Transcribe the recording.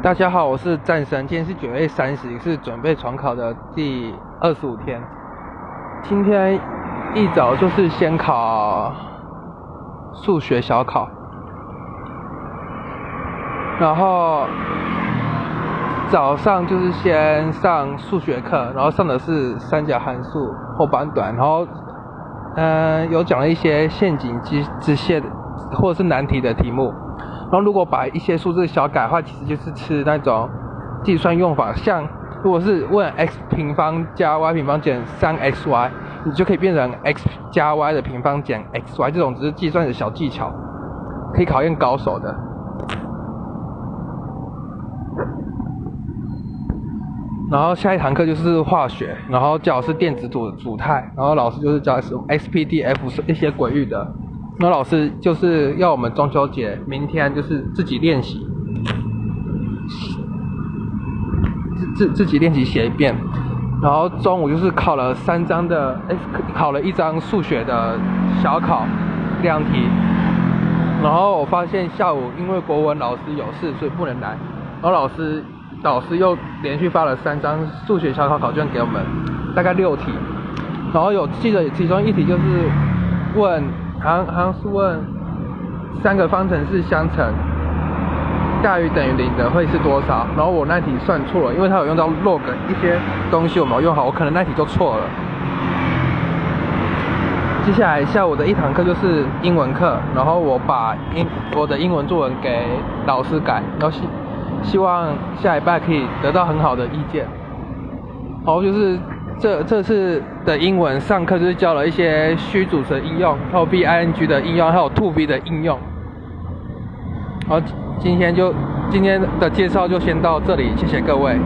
大家好，我是战神，今天是九月三十，是准备重考的第二十五天。今天一早就是先考数学小考，然后早上就是先上数学课，然后上的是三角函数后半段，然后嗯有讲了一些陷阱机支线或者是难题的题目。然后如果把一些数字小改的话，其实就是吃那种计算用法，像如果是问 x 平方加 y 平方减三 xy，你就可以变成 x 加 y 的平方减 xy，这种只是计算的小技巧，可以考验高手的。然后下一堂课就是化学，然后教是电子组组态，然后老师就是教使用 SPDF 是一些轨域的。那老师就是要我们中秋节明天就是自己练习，自自自己练习写一遍，然后中午就是考了三张的，哎，考了一张数学的小考量题，然后我发现下午因为国文老师有事，所以不能来，然后老师导师又连续发了三张数学小考考卷给我们，大概六题，然后有记得其中一题就是问。好像好像是问三个方程式相乘大于等于零的会是多少？然后我那题算错了，因为它有用到 log 一些东西我没有用好，我可能那题就错了。接下来下午的一堂课就是英文课，然后我把英我的英文作文给老师改，然后希希望下礼拜可以得到很好的意见。好，就是。这这次的英文上课就是教了一些虚组成应用，还有 b i n g 的应用，还有 to b 的应用。好，今天就今天的介绍就先到这里，谢谢各位。